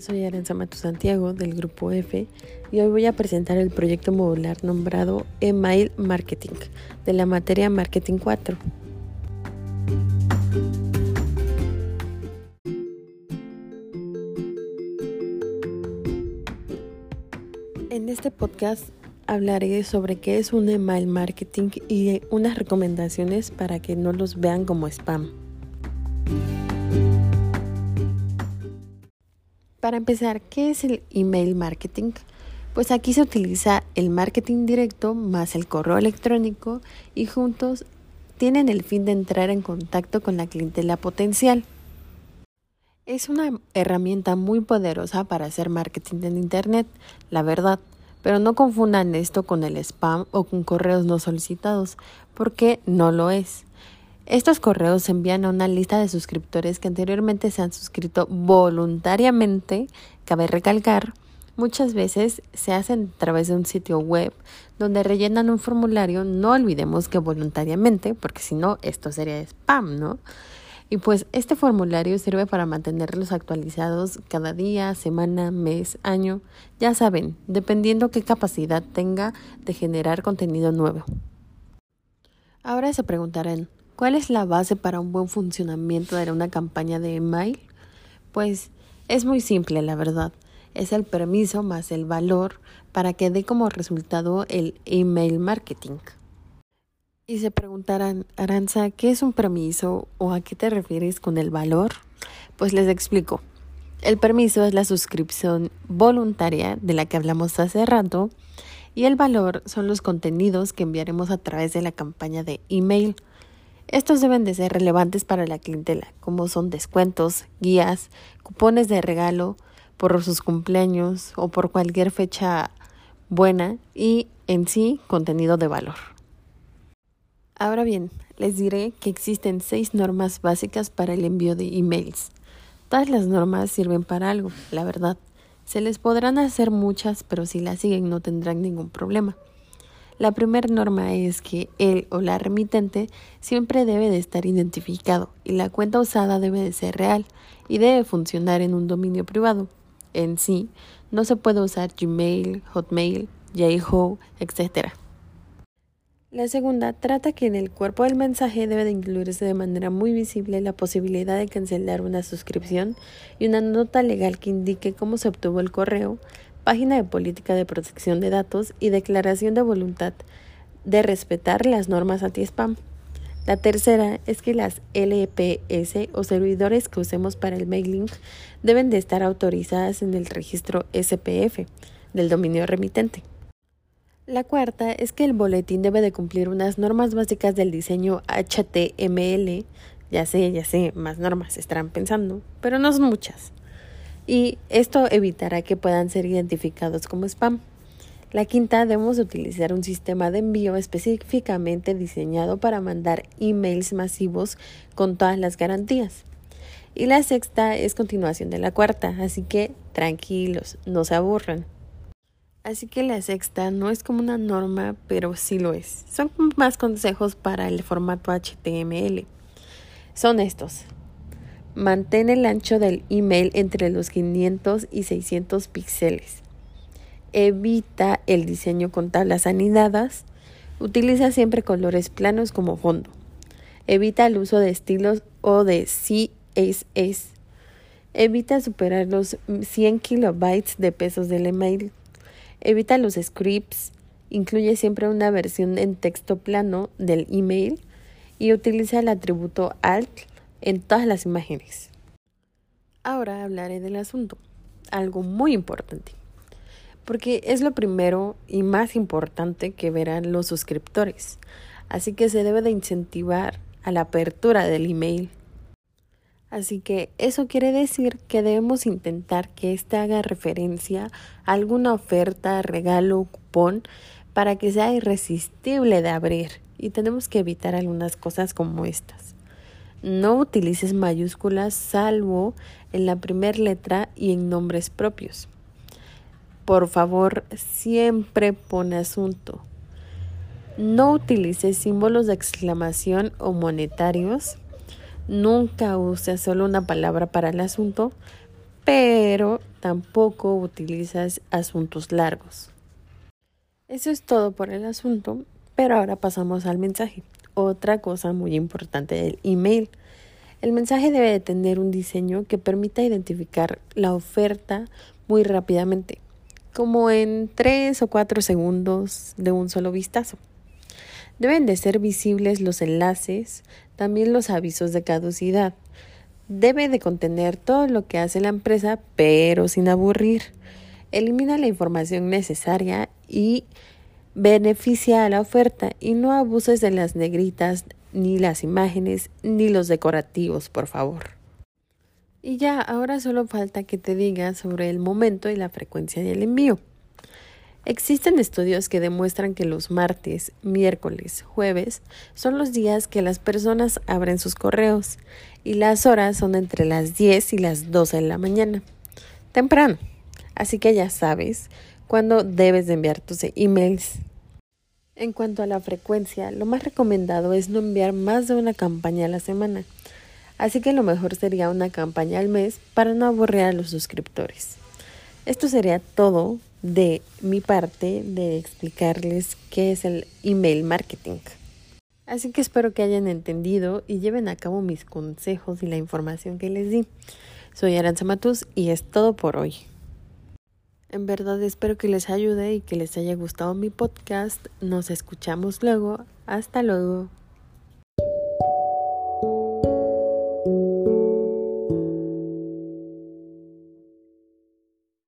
Soy Aranza Mato Santiago del Grupo F y hoy voy a presentar el proyecto modular nombrado Email Marketing de la materia Marketing 4. En este podcast hablaré sobre qué es un email marketing y unas recomendaciones para que no los vean como spam. Para empezar, ¿qué es el email marketing? Pues aquí se utiliza el marketing directo más el correo electrónico y juntos tienen el fin de entrar en contacto con la clientela potencial. Es una herramienta muy poderosa para hacer marketing en Internet, la verdad, pero no confundan esto con el spam o con correos no solicitados, porque no lo es. Estos correos se envían a una lista de suscriptores que anteriormente se han suscrito voluntariamente, cabe recalcar, muchas veces se hacen a través de un sitio web donde rellenan un formulario, no olvidemos que voluntariamente, porque si no, esto sería spam, ¿no? Y pues este formulario sirve para mantenerlos actualizados cada día, semana, mes, año, ya saben, dependiendo qué capacidad tenga de generar contenido nuevo. Ahora se preguntarán, ¿Cuál es la base para un buen funcionamiento de una campaña de email? Pues es muy simple, la verdad. Es el permiso más el valor para que dé como resultado el email marketing. Y se preguntarán, Aranza, ¿qué es un permiso o a qué te refieres con el valor? Pues les explico. El permiso es la suscripción voluntaria de la que hablamos hace rato y el valor son los contenidos que enviaremos a través de la campaña de email. Estos deben de ser relevantes para la clientela, como son descuentos, guías, cupones de regalo por sus cumpleaños o por cualquier fecha buena y en sí contenido de valor. Ahora bien, les diré que existen seis normas básicas para el envío de emails. Todas las normas sirven para algo, la verdad. Se les podrán hacer muchas, pero si las siguen no tendrán ningún problema. La primera norma es que el o la remitente siempre debe de estar identificado y la cuenta usada debe de ser real y debe funcionar en un dominio privado. En sí, no se puede usar Gmail, Hotmail, Yahoo, etc. La segunda trata que en el cuerpo del mensaje debe de incluirse de manera muy visible la posibilidad de cancelar una suscripción y una nota legal que indique cómo se obtuvo el correo, página de política de protección de datos y declaración de voluntad de respetar las normas anti-spam. La tercera es que las LPS o servidores que usemos para el mailing deben de estar autorizadas en el registro SPF del dominio remitente. La cuarta es que el boletín debe de cumplir unas normas básicas del diseño HTML. Ya sé, ya sé, más normas estarán pensando, pero no son muchas y esto evitará que puedan ser identificados como spam. La quinta, debemos utilizar un sistema de envío específicamente diseñado para mandar emails masivos con todas las garantías. Y la sexta es continuación de la cuarta, así que tranquilos, no se aburran. Así que la sexta no es como una norma, pero sí lo es. Son más consejos para el formato HTML. Son estos. Mantén el ancho del email entre los 500 y 600 píxeles. Evita el diseño con tablas anidadas. Utiliza siempre colores planos como fondo. Evita el uso de estilos o de CSS. Evita superar los 100 kilobytes de pesos del email. Evita los scripts. Incluye siempre una versión en texto plano del email y utiliza el atributo alt en todas las imágenes. Ahora hablaré del asunto, algo muy importante, porque es lo primero y más importante que verán los suscriptores, así que se debe de incentivar a la apertura del email. Así que eso quiere decir que debemos intentar que éste haga referencia a alguna oferta, regalo, cupón, para que sea irresistible de abrir y tenemos que evitar algunas cosas como estas. No utilices mayúsculas salvo en la primera letra y en nombres propios. Por favor, siempre pone asunto. No utilices símbolos de exclamación o monetarios. Nunca use solo una palabra para el asunto, pero tampoco utilizas asuntos largos. Eso es todo por el asunto, pero ahora pasamos al mensaje. Otra cosa muy importante del email. El mensaje debe de tener un diseño que permita identificar la oferta muy rápidamente, como en 3 o 4 segundos de un solo vistazo. Deben de ser visibles los enlaces, también los avisos de caducidad. Debe de contener todo lo que hace la empresa, pero sin aburrir. Elimina la información necesaria y beneficia a la oferta y no abuses de las negritas, ni las imágenes, ni los decorativos, por favor. Y ya, ahora solo falta que te diga sobre el momento y la frecuencia del envío. Existen estudios que demuestran que los martes, miércoles, jueves son los días que las personas abren sus correos y las horas son entre las 10 y las 12 de la mañana. Temprano. Así que ya sabes cuándo debes de enviar tus emails. En cuanto a la frecuencia, lo más recomendado es no enviar más de una campaña a la semana. Así que lo mejor sería una campaña al mes para no aburrir a los suscriptores. Esto sería todo de mi parte de explicarles qué es el email marketing. Así que espero que hayan entendido y lleven a cabo mis consejos y la información que les di. Soy Aranza Matus y es todo por hoy. En verdad espero que les ayude y que les haya gustado mi podcast. Nos escuchamos luego. Hasta luego.